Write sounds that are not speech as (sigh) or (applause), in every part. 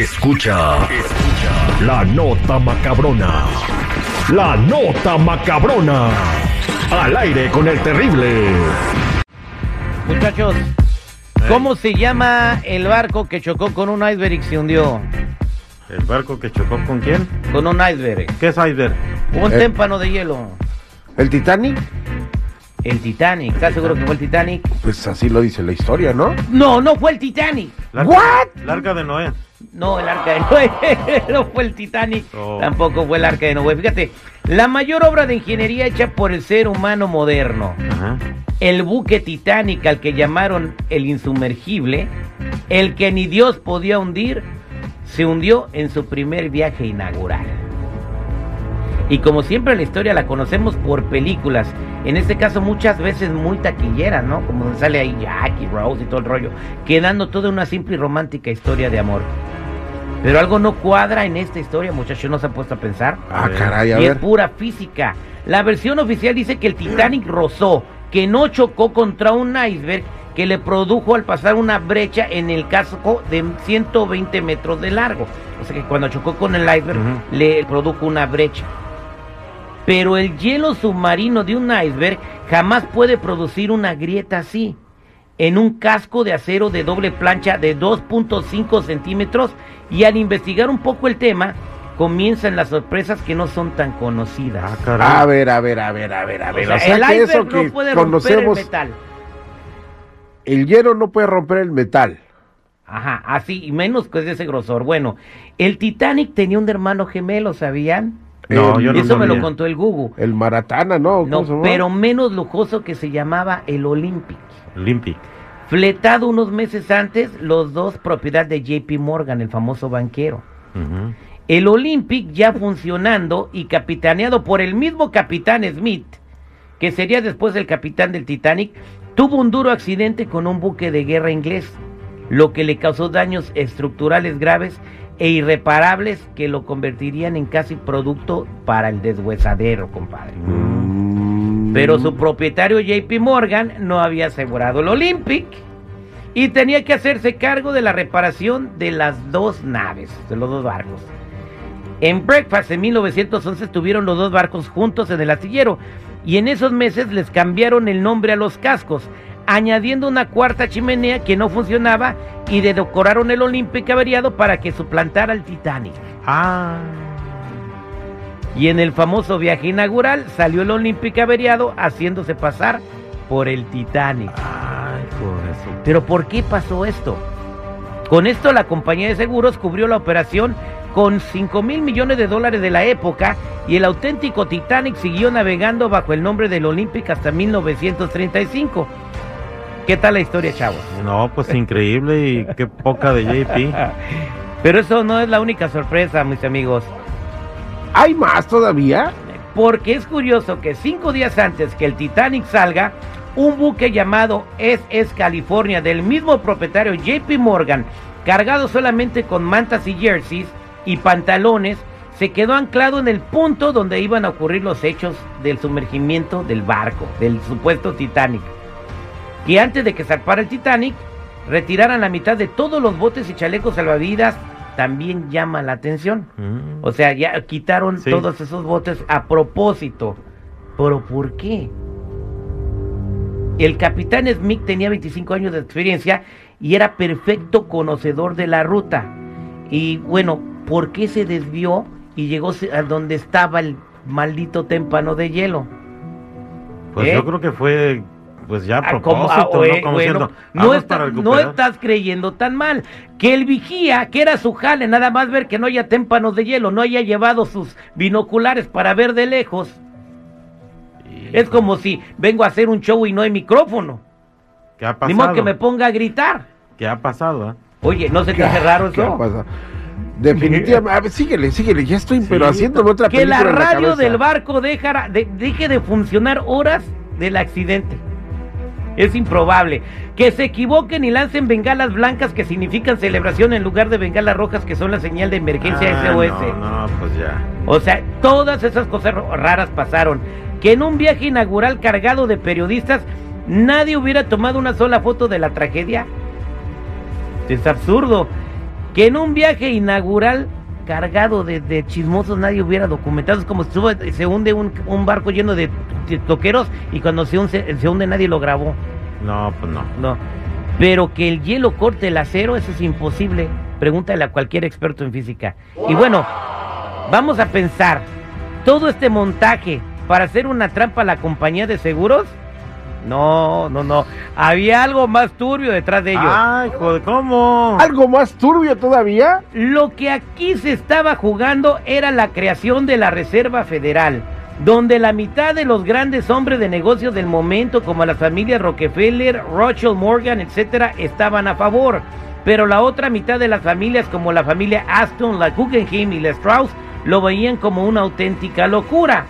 Escucha, escucha la nota macabrona. La nota macabrona. Al aire con el terrible. Muchachos, ¿cómo se llama el barco que chocó con un iceberg y se hundió? ¿El barco que chocó con quién? Con un iceberg. ¿Qué es iceberg? Un Eh. témpano de hielo. ¿El Titanic? El Titanic. ¿Estás seguro que fue el Titanic? Pues así lo dice la historia, ¿no? No, no fue el Titanic. La- What? La arca de Noé. No, el arca de Noé. (laughs) no fue el Titanic. Oh. Tampoco fue el arca de Noé. Fíjate, la mayor obra de ingeniería hecha por el ser humano moderno. Ajá. El buque Titanic al que llamaron el insumergible, el que ni Dios podía hundir, se hundió en su primer viaje inaugural. Y como siempre la historia la conocemos por películas, en este caso muchas veces muy taquilleras, ¿no? Como sale ahí Jackie Rose y todo el rollo, quedando toda una simple y romántica historia de amor. Pero algo no cuadra en esta historia, muchachos, ¿no se ha puesto a pensar? Ah, caray, a y es ver. pura física. La versión oficial dice que el Titanic rozó, que no chocó contra un iceberg que le produjo al pasar una brecha en el casco de 120 metros de largo. O sea que cuando chocó con el iceberg le produjo una brecha. Pero el hielo submarino de un iceberg jamás puede producir una grieta así. En un casco de acero de doble plancha de 2.5 centímetros y al investigar un poco el tema, comienzan las sorpresas que no son tan conocidas. Ah, caray. A ver, a ver, a ver, a ver, a ver. O sea, O sea, el que iceberg eso no que puede romper el metal. el hielo no puede romper el metal. Ajá, así, y menos que es de ese grosor. Bueno, el Titanic tenía un hermano gemelo, ¿sabían? No, El- yo no Eso me lo sabía. contó el Google. El Maratana, ¿no? ¿Cómo No, pero menos lujoso que se llamaba el Olympic. Olympic. Fletado unos meses antes, los dos propiedad de JP Morgan, el famoso banquero. El Olympic ya funcionando y capitaneado por el mismo capitán Smith, que sería después el capitán del Titanic, tuvo un duro accidente con un buque de guerra inglés, lo que le causó daños estructurales graves e irreparables que lo convertirían en casi producto para el deshuesadero, compadre. Mm. Pero su propietario JP Morgan no había asegurado el Olympic y tenía que hacerse cargo de la reparación de las dos naves, de los dos barcos. En Breakfast en 1911 estuvieron los dos barcos juntos en el astillero y en esos meses les cambiaron el nombre a los cascos, añadiendo una cuarta chimenea que no funcionaba y decoraron el Olympic averiado para que suplantara al Titanic. Ah. Y en el famoso viaje inaugural salió el Olympic averiado haciéndose pasar por el Titanic. Ay, por eso. Pero ¿por qué pasó esto? Con esto la compañía de seguros cubrió la operación con 5 mil millones de dólares de la época y el auténtico Titanic siguió navegando bajo el nombre del Olympic hasta 1935. ¿Qué tal la historia, chavos? No, pues increíble y qué poca de JP. (laughs) Pero eso no es la única sorpresa, mis amigos. ¿Hay más todavía? Porque es curioso que cinco días antes que el Titanic salga, un buque llamado SS California del mismo propietario JP Morgan, cargado solamente con mantas y jerseys y pantalones, se quedó anclado en el punto donde iban a ocurrir los hechos del sumergimiento del barco, del supuesto Titanic. Y antes de que zarpara el Titanic, retiraran la mitad de todos los botes y chalecos salvavidas, también llama la atención. Mm. O sea, ya quitaron Sí. todos esos botes a propósito. ¿Pero por qué? El capitán Smith tenía 25 años de experiencia y era perfecto conocedor de la ruta. Y bueno, ¿por qué se desvió y llegó a donde estaba el maldito témpano de hielo? Pues ¿Eh? yo creo que fue, pues ya a Ah, propósito, ah, eh, ¿no? Como bueno, diciendo, no, "Vamos está- para no recuperar". estás creyendo tan mal. Que el vigía, que era su jale, nada más ver que no haya témpanos de hielo, no haya llevado sus binoculares para ver de lejos. Es como si vengo a hacer un show y no hay micrófono. ¿Qué ha Ni modo pasado? que me ponga a gritar. ¿Qué ha pasado? eh? Oye, ¿no se te hace raro ¿Qué ha eso? pasado? Definitivamente. A ver, síguele, síguele. Ya estoy, pero haciéndome otra Que la radio del barco dejara- de- deje de funcionar horas del accidente. Es improbable. Que se equivoquen y lancen bengalas blancas que significan celebración en lugar de bengalas rojas que son la señal de emergencia Ah, SOS. No, no, pues ya. O sea, todas esas cosas raras pasaron. Que en un viaje inaugural cargado de periodistas nadie hubiera tomado una sola foto de la tragedia. Es absurdo. que en un viaje inaugural cargado de, de chismosos nadie hubiera documentado. Es como si sube- se hunde un, un barco lleno de, toqueros y cuando se hunde, se hunde nadie lo grabó. No, pues no. No. Pero que el hielo corte el acero, eso es imposible. Pregúntale a cualquier experto en física. Y bueno, vamos a pensar, todo este montaje para hacer una trampa a la compañía de seguros, no, no, no. Había algo más turbio detrás de ello. Ay, joder, ¿cómo? ¿Algo más turbio todavía? Lo que aquí se estaba jugando era la creación de la Reserva Federal, donde la mitad de los grandes hombres de negocios del momento, como las familias Rockefeller, Rothschild Morgan, etcétera, estaban a favor. Pero la otra mitad de las familias, como la familia Aston, la Guggenheim y la Strauss, lo veían como una auténtica locura.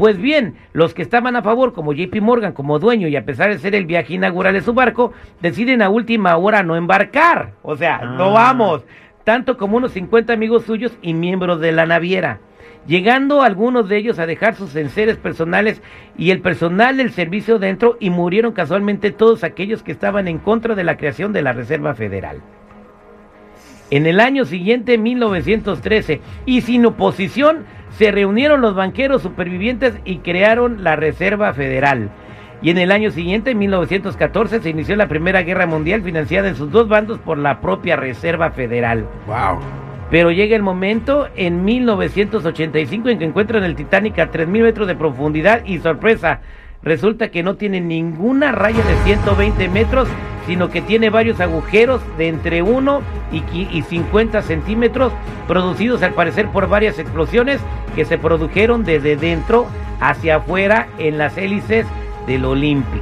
Pues bien, los que estaban a favor, como JP Morgan, como dueño y a pesar de ser el viaje inaugural de su barco, deciden a última hora no embarcar. O sea, no Ah. vamos. Tanto como unos 50 amigos suyos y miembros de la naviera. Llegando algunos de ellos a dejar sus enseres personales y el personal del servicio dentro y murieron casualmente todos aquellos que estaban en contra de la creación de la Reserva Federal. En el año siguiente, 1913, y sin oposición, se reunieron los banqueros supervivientes y crearon la Reserva Federal. Y en el año siguiente, 1914, se inició la Primera Guerra Mundial financiada en sus dos bandos por la propia Reserva Federal. Wow. Pero llega el momento en 1985 en que encuentran el Titanic a 3.000 metros de profundidad y sorpresa, resulta que no tiene ninguna raya de 120 metros, sino que tiene varios agujeros de entre 1 y qui- y 50 centímetros, producidos al parecer por varias explosiones que se produjeron desde dentro hacia afuera en las hélices del Olympic.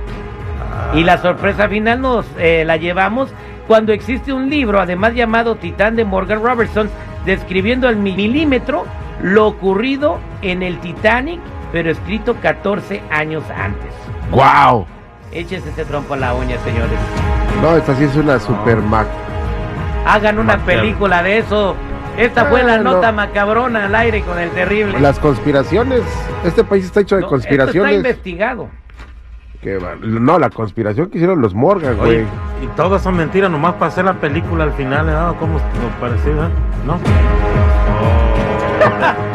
Y la sorpresa final nos eh, la llevamos cuando existe un libro, además llamado Titán de Morgan Robertson, describiendo al milímetro lo ocurrido en el Titanic, pero escrito 14 años antes. Wow. Échense ese trompo a la uña, señores. No, esta sí es una super mac. Hagan una película de eso. Esta fue la Ah, no. nota macabrona al aire con el terrible. Las conspiraciones. Este país está hecho de No, esto está conspiraciones. investigado. Que no, la conspiración que hicieron los Morgan, Oye, güey. y todas son mentiras, nomás para hacer la película al final, ¿eh? ¿Cómo lo parecido, eh? ¿No? (laughs)